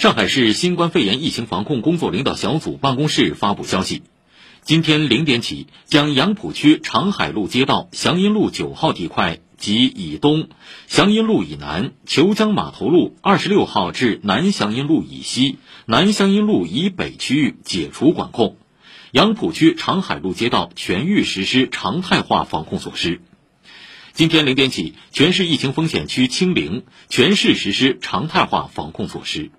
上海市新冠肺炎疫情防控工作领导小组办公室发布消息。今天零点起将杨浦区长海路街道祥云路九号地块及以东祥云路以南虬江码头路二十六号至南祥云路以西南祥云路以北区域解除管控。杨浦区长海路街道全域实施常态化防控措施。今天零点起全市疫情风险区清零全市实施常态化防控措施。